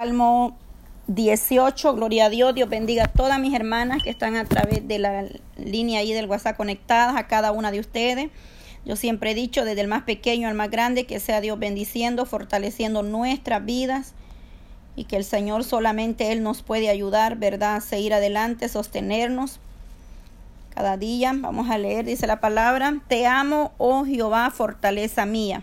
Salmo 18, gloria a Dios, Dios bendiga a todas mis hermanas que están a través de la línea ahí del WhatsApp conectadas, a cada una de ustedes. Yo siempre he dicho, desde el más pequeño al más grande, que sea Dios bendiciendo, fortaleciendo nuestras vidas y que el Señor solamente Él nos puede ayudar, ¿verdad? A seguir adelante, sostenernos. Cada día vamos a leer, dice la palabra, te amo, oh Jehová, fortaleza mía.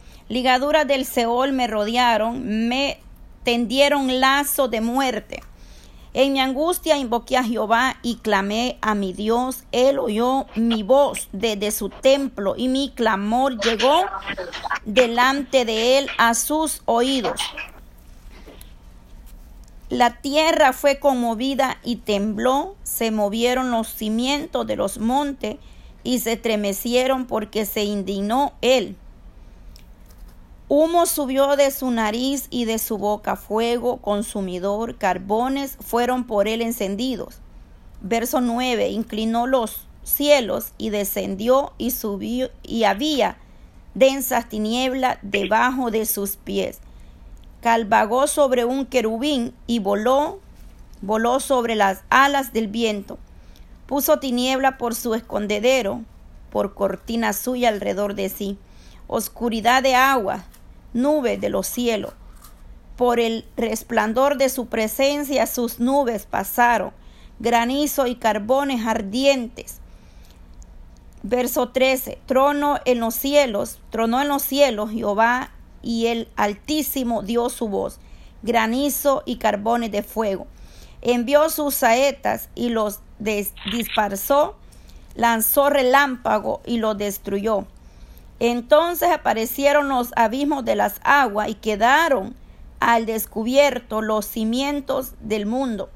Ligaduras del Seol me rodearon, me tendieron lazo de muerte. En mi angustia invoqué a Jehová y clamé a mi Dios. Él oyó mi voz desde su templo y mi clamor llegó delante de él a sus oídos. La tierra fue conmovida y tembló, se movieron los cimientos de los montes y se estremecieron porque se indignó él. Humo subió de su nariz y de su boca fuego consumidor, carbones fueron por él encendidos. Verso 9, inclinó los cielos y descendió y subió y había densas tinieblas debajo de sus pies. Calvagó sobre un querubín y voló, voló sobre las alas del viento. Puso tiniebla por su escondedero, por cortina suya alrededor de sí. Oscuridad de agua, nubes de los cielos. Por el resplandor de su presencia sus nubes pasaron, granizo y carbones ardientes. Verso 13, trono en los cielos, tronó en los cielos Jehová y el Altísimo dio su voz, granizo y carbones de fuego. Envió sus saetas y los dispersó, lanzó relámpago y los destruyó. Entonces aparecieron los abismos de las aguas y quedaron al descubierto los cimientos del mundo.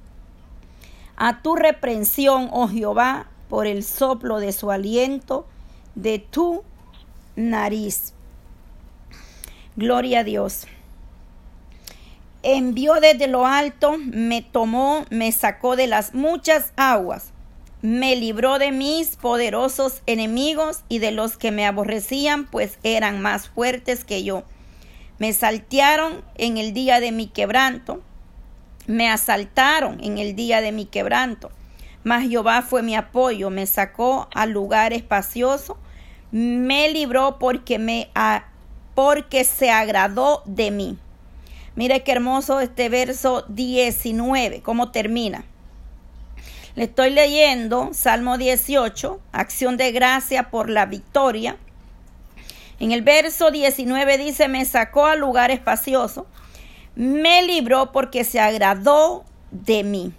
A tu reprensión, oh Jehová, por el soplo de su aliento, de tu nariz. Gloria a Dios. Envió desde lo alto, me tomó, me sacó de las muchas aguas me libró de mis poderosos enemigos y de los que me aborrecían, pues eran más fuertes que yo. Me saltearon en el día de mi quebranto, me asaltaron en el día de mi quebranto. Mas Jehová fue mi apoyo, me sacó al lugar espacioso, me libró porque me porque se agradó de mí. Mire qué hermoso este verso 19, cómo termina. Le estoy leyendo Salmo 18, acción de gracia por la victoria. En el verso 19 dice, me sacó al lugar espacioso, me libró porque se agradó de mí.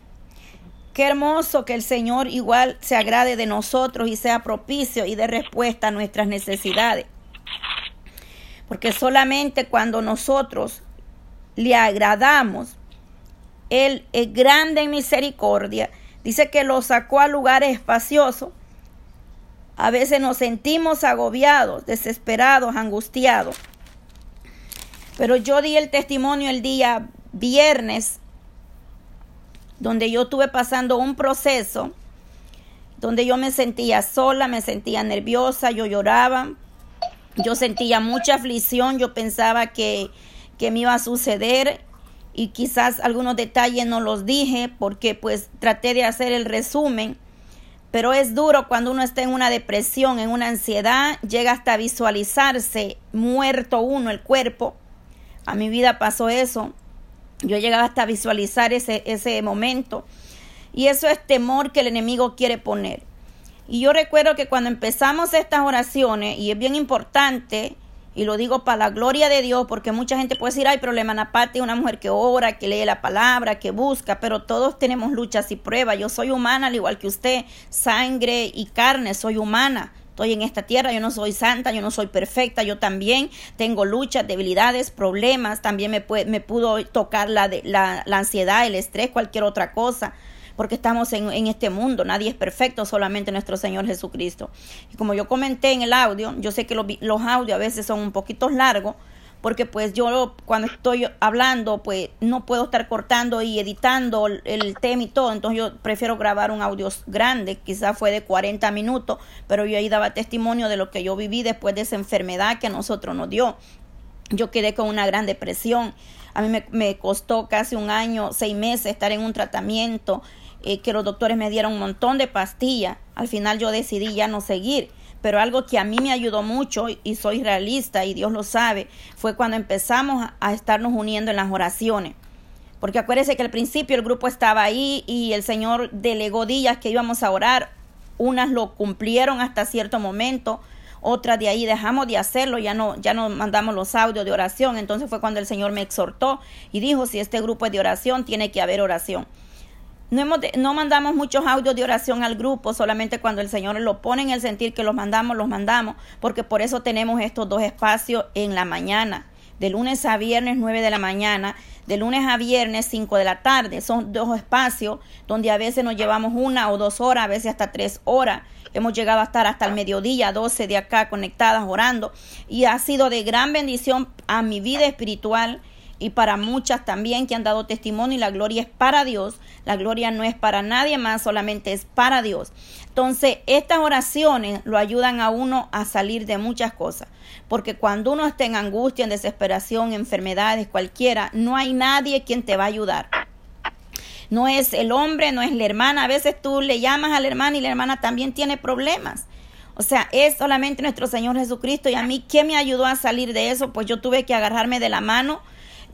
Qué hermoso que el Señor igual se agrade de nosotros y sea propicio y dé respuesta a nuestras necesidades. Porque solamente cuando nosotros le agradamos, Él es grande en misericordia Dice que lo sacó a lugares espaciosos. A veces nos sentimos agobiados, desesperados, angustiados. Pero yo di el testimonio el día viernes, donde yo estuve pasando un proceso, donde yo me sentía sola, me sentía nerviosa, yo lloraba, yo sentía mucha aflicción, yo pensaba que, que me iba a suceder y quizás algunos detalles no los dije porque pues traté de hacer el resumen, pero es duro cuando uno está en una depresión, en una ansiedad, llega hasta visualizarse muerto uno, el cuerpo. A mi vida pasó eso. Yo llegaba hasta visualizar ese, ese momento. Y eso es temor que el enemigo quiere poner. Y yo recuerdo que cuando empezamos estas oraciones, y es bien importante, y lo digo para la gloria de Dios, porque mucha gente puede decir, hay problema en aparte, una mujer que ora, que lee la palabra, que busca, pero todos tenemos luchas y pruebas. Yo soy humana al igual que usted, sangre y carne, soy humana. estoy en esta tierra, yo no soy santa, yo no soy perfecta, yo también tengo luchas, debilidades, problemas, también me, me pudo tocar la, la, la ansiedad, el estrés, cualquier otra cosa porque estamos en, en, este mundo, nadie es perfecto, solamente nuestro Señor Jesucristo. Y como yo comenté en el audio, yo sé que los, los audios a veces son un poquito largos, porque pues yo cuando estoy hablando pues no puedo estar cortando y editando el tema y todo, entonces yo prefiero grabar un audio grande, quizás fue de 40 minutos, pero yo ahí daba testimonio de lo que yo viví después de esa enfermedad que a nosotros nos dio. Yo quedé con una gran depresión, a mí me, me costó casi un año, seis meses estar en un tratamiento, eh, que los doctores me dieron un montón de pastillas, al final yo decidí ya no seguir pero algo que a mí me ayudó mucho y soy realista y Dios lo sabe, fue cuando empezamos a estarnos uniendo en las oraciones. Porque acuérdense que al principio el grupo estaba ahí y el Señor delegó días que íbamos a orar. Unas lo cumplieron hasta cierto momento, otras de ahí dejamos de hacerlo, ya no, ya no mandamos los audios de oración. Entonces fue cuando el Señor me exhortó y dijo, si este grupo es de oración, tiene que haber oración. No, hemos no mandamos muchos audios de oración al grupo, solamente cuando el Señor lo pone en el sentir que los mandamos, los mandamos, porque por eso tenemos estos dos espacios en la mañana, de lunes a viernes 9 de la mañana, de lunes a viernes 5 de la tarde. Son dos espacios donde a veces nos llevamos una o dos horas, a veces hasta tres horas. Hemos llegado a estar hasta el mediodía, 12 de acá conectadas orando y ha sido de gran bendición a mi vida espiritual y para muchas también que han dado testimonio y la gloria es para Dios. La gloria no es para nadie más, solamente es para Dios. Entonces, estas oraciones lo ayudan a uno a salir de muchas cosas, porque cuando uno está en angustia, en desesperación, enfermedades, cualquiera, no hay nadie quien te va a ayudar. No es el hombre, no es la hermana. A veces tú le llamas a la hermana y la hermana también tiene problemas. O sea, es solamente nuestro Señor Jesucristo. Y a mí, ¿qué me ayudó a salir de eso? Pues yo tuve que agarrarme de la mano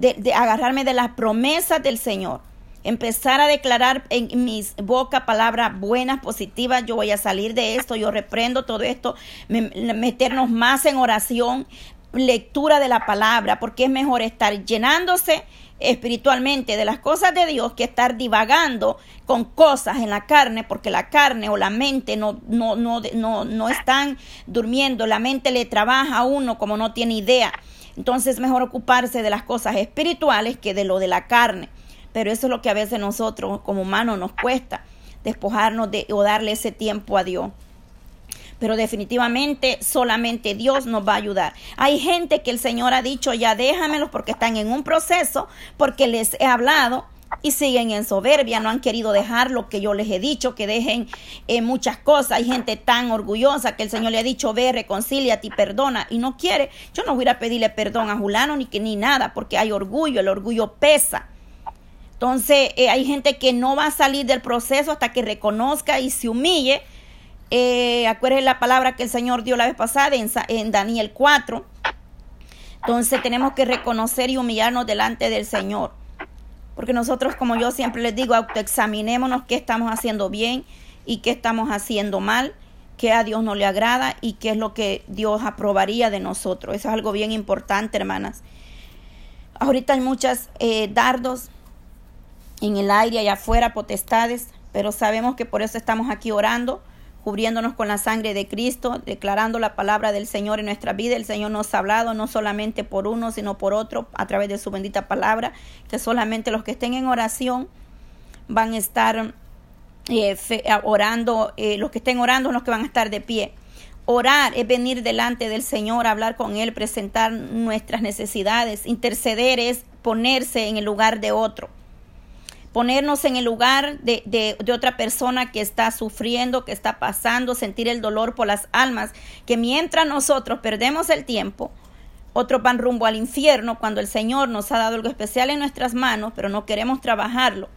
de, agarrarme de las promesas del Señor. Empezar a declarar en mis boca palabras buenas, positivas, yo voy a salir de esto, yo reprendo todo esto, meternos más en oración, lectura de la palabra, porque es mejor estar llenándose espiritualmente de las cosas de Dios que estar divagando con cosas en la carne, porque la carne o la mente no, no, no, no, no están durmiendo, la mente le trabaja a uno como no tiene idea. Entonces es mejor ocuparse de las cosas espirituales que de lo de la carne. Pero eso es lo que a veces nosotros como humanos nos cuesta, despojarnos de o darle ese tiempo a Dios. Pero definitivamente solamente Dios nos va a ayudar. Hay gente que el Señor ha dicho, ya déjamelos porque están en un proceso, porque les he hablado, y siguen en soberbia, no han querido dejar lo que yo les he dicho, que dejen eh, muchas cosas. Hay gente tan orgullosa que el Señor le ha dicho, ve, reconcíliate y perdona, y no quiere. Yo no voy a pedirle perdón a Julano ni, que, ni nada, porque hay orgullo, el orgullo pesa. Entonces, eh, hay gente que no va a salir del proceso hasta que reconozca y se humille. Eh, acuérdense la palabra que el Señor dio la vez pasada en, en Daniel 4. Entonces, tenemos que reconocer y humillarnos delante del Señor. Porque nosotros, como yo siempre les digo, autoexaminémonos qué estamos haciendo bien y qué estamos haciendo mal, qué a Dios no le agrada y qué es lo que Dios aprobaría de nosotros. Eso es algo bien importante, hermanas. Ahorita hay muchas eh, dardos en el aire y afuera, potestades, pero sabemos que por eso estamos aquí orando cubriéndonos con la sangre de Cristo, declarando la palabra del Señor en nuestra vida. El Señor nos ha hablado no solamente por uno, sino por otro, a través de su bendita palabra, que solamente los que estén en oración van a estar eh, orando, eh, los que estén orando son los que van a estar de pie. Orar es venir delante del Señor, hablar con Él, presentar nuestras necesidades. Interceder es ponerse en el lugar de otro ponernos en el lugar de, otra persona que está sufriendo, que está pasando, sentir el dolor por las almas, que mientras nosotros perdemos el tiempo, otros van rumbo al infierno cuando el Señor nos ha dado algo especial en nuestras manos, pero no queremos trabajarlo.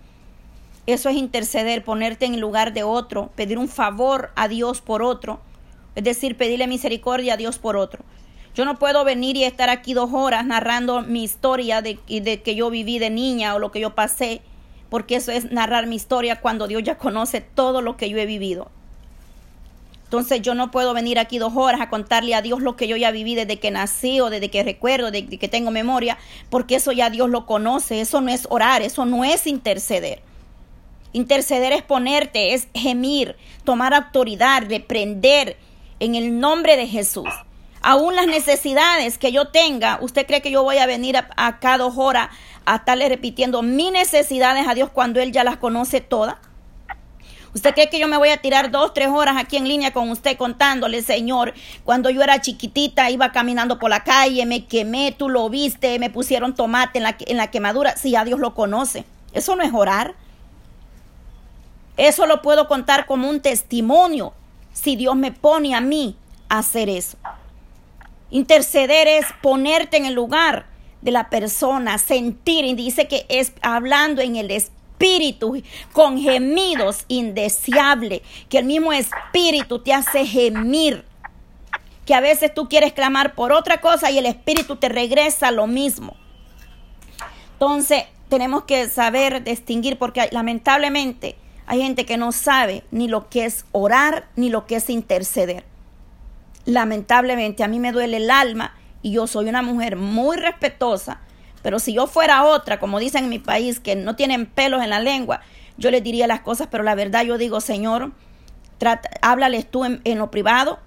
Eso es interceder, ponerte en el lugar de otro, pedir un favor a Dios por otro, es decir, pedirle misericordia a Dios por otro. Yo no puedo venir y estar aquí dos horas narrando mi historia de que yo viví de niña o lo que yo pasé porque eso es narrar mi historia cuando Dios ya conoce todo lo que yo he vivido. Entonces yo no puedo venir aquí dos horas a contarle a Dios lo que yo ya viví desde que nací o desde que recuerdo, desde que tengo memoria, porque eso ya Dios lo conoce, eso no es orar, eso no es interceder. Interceder es ponerte, es gemir, tomar autoridad, reprender, en el nombre de Jesús. Aún las necesidades que yo tenga, ¿usted cree que yo voy a venir a, cada dos horas a estarle repitiendo mis necesidades a Dios cuando Él ya las conoce todas? ¿Usted cree que yo me voy a tirar dos, tres horas aquí en línea con usted contándole, Señor, cuando yo era chiquitita, iba caminando por la calle, me quemé, tú lo viste, me pusieron tomate en la, quemadura? Si ya Dios lo conoce. Eso no es orar. Eso lo puedo contar como un testimonio si Dios me pone a mí a hacer eso. Interceder es ponerte en el lugar de la persona, sentir, y dice que es hablando en el espíritu, con gemidos indeseables, que el mismo espíritu te hace gemir, que a veces tú quieres clamar por otra cosa y el espíritu te regresa lo mismo. Entonces, tenemos que saber distinguir, porque lamentablemente hay gente que no sabe ni lo que es orar ni lo que es interceder. Lamentablemente a mí me duele el alma y yo soy una mujer muy respetuosa, pero si yo fuera otra, como dicen en mi país, que no tienen pelos en la lengua, yo les diría las cosas, pero la verdad yo digo, Señor, háblales tú en, en lo privado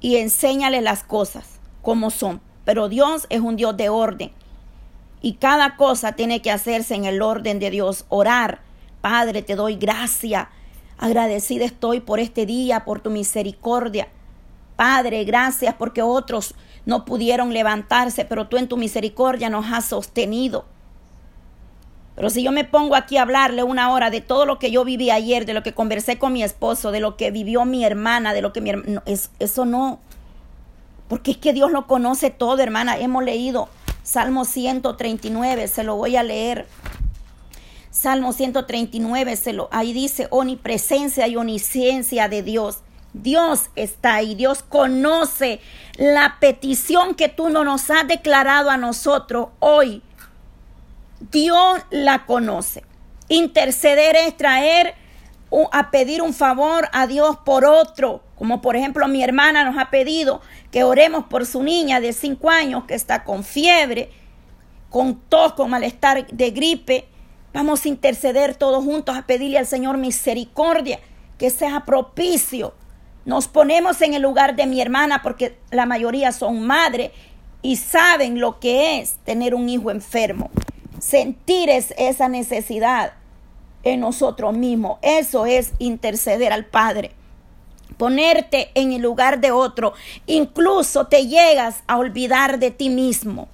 y enséñales las cosas como son. Pero Dios es un Dios de orden y cada cosa tiene que hacerse en el orden de Dios. Orar, Padre, te doy gracia. Agradecida estoy por este día, por tu misericordia. Padre, gracias porque otros no pudieron levantarse, pero tú en tu misericordia nos has sostenido. Pero si yo me pongo aquí a hablarle una hora de todo lo que yo viví ayer, de lo que conversé con mi esposo, de lo que vivió mi hermana, de lo que mi hermana, eso no. Porque es que Dios lo conoce todo, hermana. Hemos leído Salmo 139, se lo voy a leer. Salmo 139, se lo, ahí dice omnipresencia y omnisciencia de Dios. Dios está ahí, Dios conoce la petición que tú no nos has declarado a nosotros hoy. Dios la conoce. Interceder es traer a pedir un favor a Dios por otro, como por ejemplo mi hermana nos ha pedido que oremos por su niña de 5 años que está con fiebre, con tos, con malestar de gripe. Vamos a interceder todos juntos a pedirle al Señor misericordia, que sea propicio nos ponemos en el lugar de mi hermana porque la mayoría son madres y saben lo que es tener un hijo enfermo. Sentir esa necesidad en nosotros mismos. Eso es interceder al Padre. Ponerte en el lugar de otro. Incluso te llegas a olvidar de ti mismo.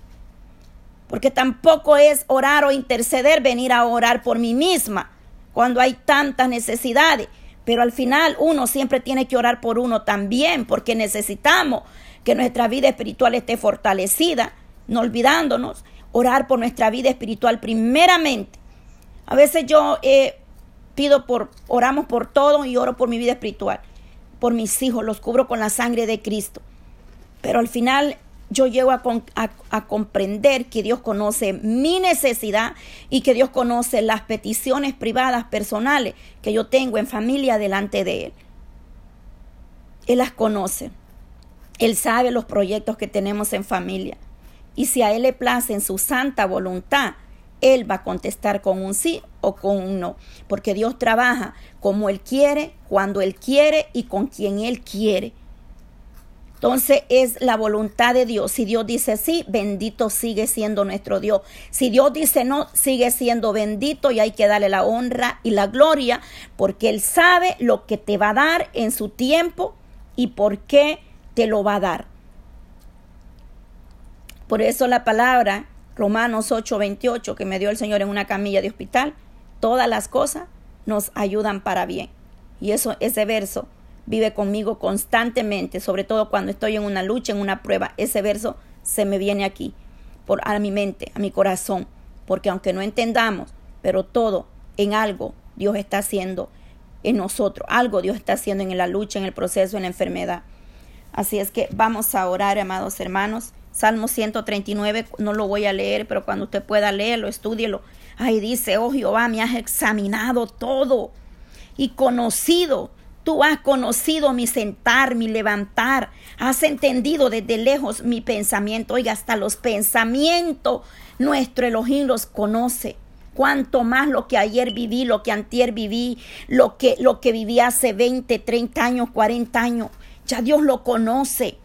Porque tampoco es orar o interceder, venir a orar por mí misma cuando hay tantas necesidades. Pero al final uno siempre tiene que orar por uno también, porque necesitamos que nuestra vida espiritual esté fortalecida, no olvidándonos, orar por nuestra vida espiritual primeramente. A veces yo eh, pido por, oramos por todo y oro por mi vida espiritual, por mis hijos, los cubro con la sangre de Cristo. Pero al final yo llego a, comprender que Dios conoce mi necesidad y que Dios conoce las peticiones privadas, personales que yo tengo en familia delante de Él. Él las conoce. Él sabe los proyectos que tenemos en familia. Y si a Él le place en su santa voluntad, Él va a contestar con un sí o con un no. Porque Dios trabaja como Él quiere, cuando Él quiere y con quien Él quiere. Entonces es la voluntad de Dios. Si Dios dice sí, bendito sigue siendo nuestro Dios. Si Dios dice no, sigue siendo bendito y hay que darle la honra y la gloria porque Él sabe lo que te va a dar en su tiempo y por qué te lo va a dar. Por eso la palabra Romanos 8:28 que me dio el Señor en una camilla de hospital, todas las cosas nos ayudan para bien. Y eso ese verso vive conmigo constantemente, sobre todo cuando estoy en una lucha, en una prueba. Ese verso se me viene aquí, por, a mi mente, a mi corazón, porque aunque no entendamos, pero todo en algo Dios está haciendo en nosotros, algo Dios está haciendo en la lucha, en el proceso, en la enfermedad. Así es que vamos a orar, amados hermanos. Salmo 139, no lo voy a leer, pero cuando usted pueda leerlo, estúdielo. Ahí dice, oh Jehová, me has examinado todo y conocido Tú has conocido mi sentar, mi levantar. Has entendido desde lejos mi pensamiento. Oiga, hasta los pensamientos nuestro Elohim los conoce. Cuanto más lo que ayer viví, lo que antier viví, lo que, lo que viví hace 20, 30 años, 40 años. Ya Dios lo conoce.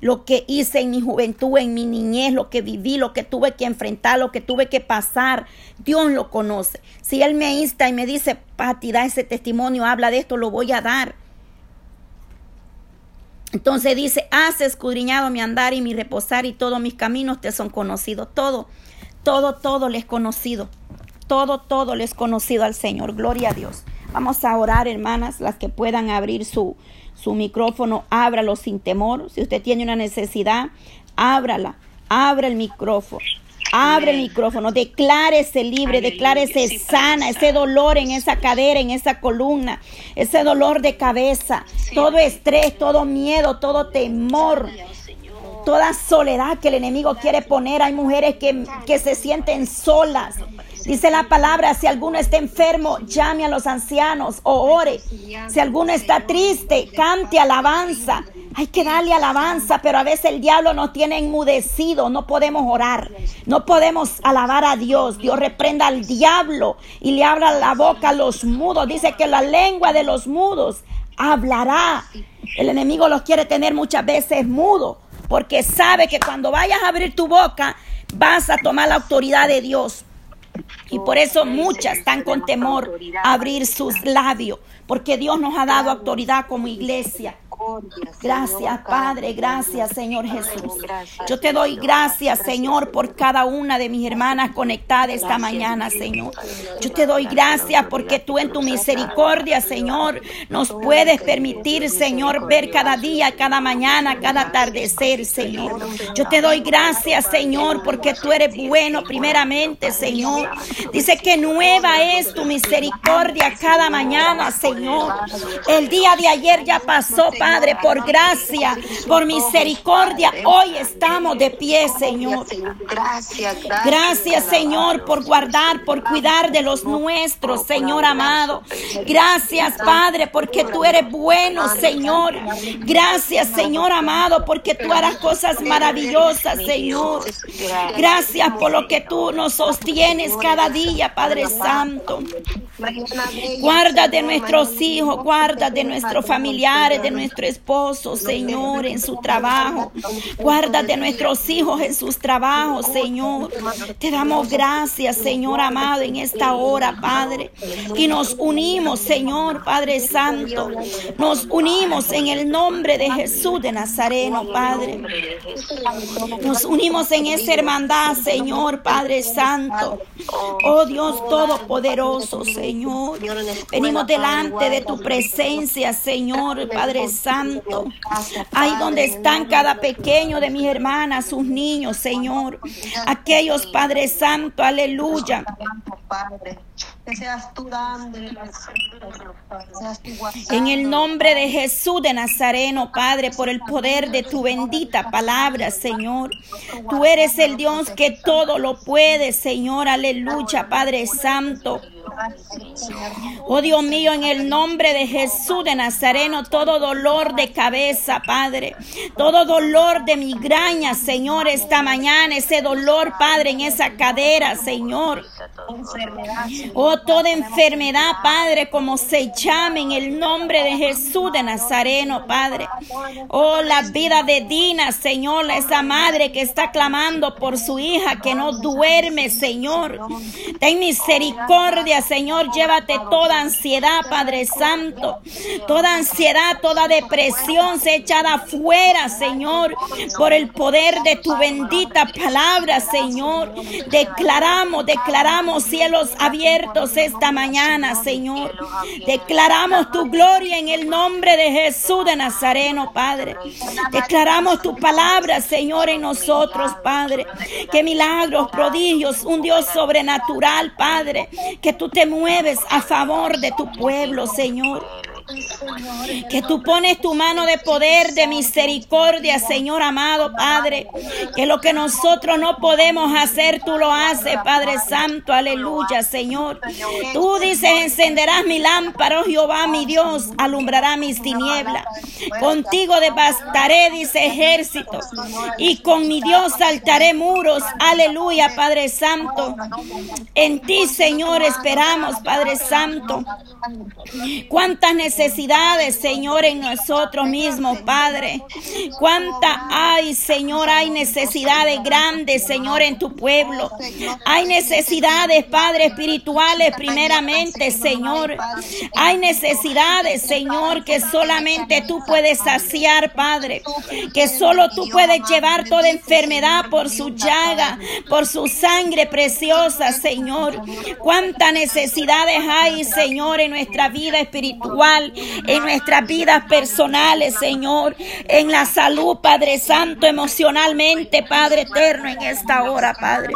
Lo que hice en mi juventud, en mi niñez, lo que viví, lo que tuve que enfrentar, lo que tuve que pasar, Dios lo conoce. Si Él me insta y me dice, Pati, da ese testimonio, habla de esto, lo voy a dar. Entonces dice, has escudriñado mi andar y mi reposar y todos mis caminos te son conocidos. Todo, todo, todo les conocido. Todo, todo les conocido al Señor. Gloria a Dios. Vamos a orar, hermanas, las que puedan abrir su, su micrófono, ábralo sin temor. Si usted tiene una necesidad, ábrala, abra el micrófono. Abre el micrófono, declárese libre, declárese sana, ese dolor en esa cadera, en esa columna, ese dolor de cabeza, todo estrés, todo miedo, todo temor, toda soledad que el enemigo quiere poner. Hay mujeres que, que se sienten solas, Dice la palabra, si alguno está enfermo, llame a los ancianos o ore. Si alguno está triste, cante alabanza. Hay que darle alabanza, pero a veces el diablo nos tiene enmudecido, no podemos orar, no podemos alabar a Dios. Dios reprenda al diablo y le abra la boca a los mudos. Dice que la lengua de los mudos hablará. El enemigo los quiere tener muchas veces mudo, porque sabe que cuando vayas a abrir tu boca, vas a tomar la autoridad de Dios. Y por eso muchas están con temor a abrir sus labios, porque Dios nos ha dado autoridad como iglesia. Gracias, Padre. Gracias, Señor. Jesús. Yo te doy gracias, Señor, por cada una de mis hermanas conectadas esta mañana, Señor. Yo te doy gracias porque tú en tu misericordia, Señor, nos puedes permitir, Señor, ver cada día, cada mañana, cada atardecer, Señor. Yo te doy gracias, Señor, porque tú eres bueno primeramente, Señor. Dice que nueva es tu misericordia cada mañana, Señor. El día de ayer ya pasó, Padre. Padre, por gracia, por misericordia, hoy estamos de pie, Señor. Gracias, gracias, Señor, por guardar, por cuidar de los nuestros, Señor amado. Gracias, Padre, porque tú eres bueno, Señor. Gracias, Señor amado, porque tú harás cosas maravillosas, Señor. Gracias por lo que tú nos sostienes cada día, Padre Santo. Guarda de nuestros hijos, guarda de nuestros familiares, de nuestros esposo, Señor, en su trabajo. Guárdate nuestros hijos en sus trabajos, Señor. Te damos gracias, Señor amado, en esta hora, Padre. Y nos unimos, Señor, Padre Santo. Nos unimos en el nombre de Jesús de Nazareno, Padre. Nos unimos en esa hermandad, Señor, Padre Santo. Oh Dios Todopoderoso, Señor. Venimos delante de tu presencia, Señor, Padre Santo. Santo. Ahí donde están cada pequeño de mis hermanas, sus niños, Señor. Aquellos, Padre Santo, aleluya. En el nombre de Jesús de Nazareno, Padre, por el poder de tu bendita palabra, Señor. Tú eres el Dios que todo lo puede, Señor. Aleluya, Padre Santo. Oh Dios mío, en el nombre de Jesús de Nazareno, todo dolor de cabeza, Padre, todo dolor de migraña, Señor, esta mañana, ese dolor, Padre, en esa cadera, Señor. Oh, toda enfermedad, Padre, como se llame en el nombre de Jesús de Nazareno, Padre. Oh, la vida de Dina, Señor, esa madre que está clamando por su hija que no duerme, Señor. Ten misericordia, Señor, llévate toda ansiedad, Padre Santo. Toda ansiedad, toda depresión se echada afuera, Señor, por el poder de tu bendita palabra, Señor. Declaramos, declaramos cielos abiertos esta mañana, Señor. Declaramos tu gloria en el nombre de Jesús de Nazareno, Padre. Declaramos tu palabra, Señor, en nosotros, Padre. Que milagros, prodigios, un Dios sobrenatural, Padre. Que tú te mueves a favor de tu pueblo, Señor. Que tú pones tu mano de poder, de misericordia, Señor amado Padre. Que lo que nosotros no podemos hacer, tú lo haces, Padre Santo. Aleluya, Señor. Tú dices, encenderás mi lámpara, oh Jehová, mi Dios, alumbrará mis tinieblas. Contigo devastaré, dice ejército. Y con mi Dios saltaré muros. Aleluya, Padre Santo. En ti, Señor, esperamos, Padre Santo. ¿Cuántas necesidades? Necesidades, Señor, en nosotros mismos, Padre. Cuánta hay, Señor, hay necesidades grandes, Señor, en tu pueblo. Hay necesidades, Padre, espirituales primeramente, Señor. Hay necesidades, Señor, que solamente tú puedes saciar, Padre. Que solo tú puedes llevar toda enfermedad por su llaga, por su sangre preciosa, Señor. Cuántas necesidades hay, Señor, en nuestra vida espiritual, en nuestras vidas personales, Señor, en la salud, Padre Santo, emocionalmente, Padre eterno, en esta hora, Padre.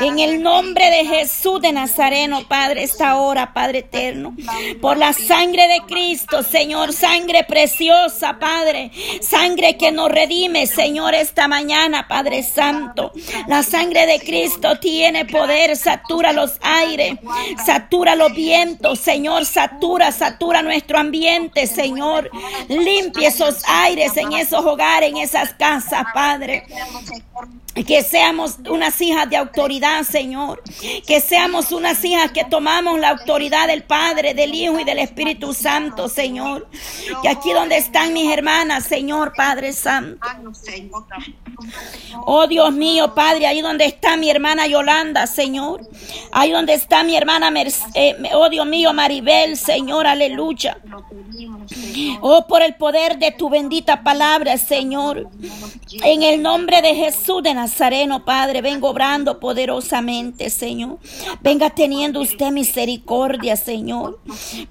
En el nombre de Jesús de Nazareno, Padre, esta hora, Padre eterno, por la sangre de Cristo, Señor, sangre preciosa, Padre, sangre que nos redime, Señor, esta mañana, Padre Santo. La sangre de Cristo tiene poder, satura los aires, satura los vientos, Señor, satura, satura nuestro ambiente, Señor. Limpie esos aires en esos hogares, en esas casas, Padre. Que seamos unas hijas de autoridad, Señor. Que seamos unas hijas que tomamos la autoridad del Padre, del Hijo y del Espíritu Santo, Señor. Que aquí donde están mis hermanas, Señor, Padre Santo. Oh Dios mío, Padre, ahí donde está mi hermana Yolanda, Señor. Ahí donde está mi hermana, eh, oh Dios mío, Maribel, Señor, aleluya. Oh, por el poder de tu bendita palabra, Señor. En el nombre de Jesús de Nazareno, Padre, vengo obrando poderosamente, Señor. Venga teniendo usted misericordia, Señor.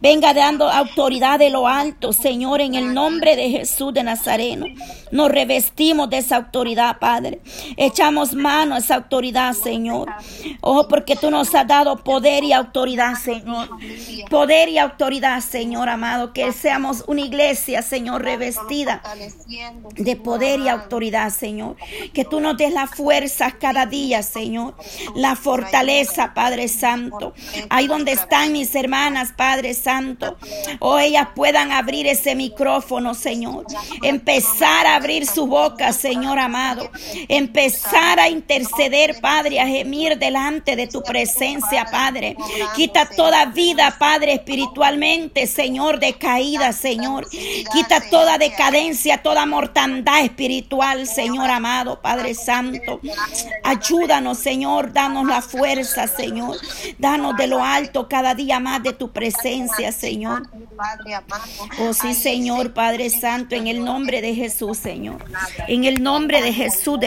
Venga dando autoridad de lo alto, Señor, en el nombre de Jesús de Nazareno. Nos revestimos de esa autoridad, Padre. Echamos mano a esa autoridad, Señor. Oh, porque tú nos has dado poder y autoridad, Señor. Poder y autoridad, Señor amado. Que seamos una iglesia, Señor, revestida de poder y autoridad, Señor. Que tú nos des la fuerza cada día, Señor. La fortaleza, Padre Santo. Ahí donde están mis hermanas, Padre Santo. Oh, ellas puedan abrir ese micrófono, Señor. Empezar a abrir su boca, Señor amado. Empezar a interceder, Padre, a gemir delante de tu presencia, Padre. Quita toda vida, Padre, espiritualmente, Señor, de caída, Señor. Quita toda decadencia, toda mortandad espiritual, Señor amado, Padre Santo. Ayúdanos, Señor, danos la fuerza, Señor. Danos de lo alto cada día más de tu presencia, Señor. Oh sí, Señor, Padre Santo, en el nombre de Jesús, Señor. En el nombre de Jesús de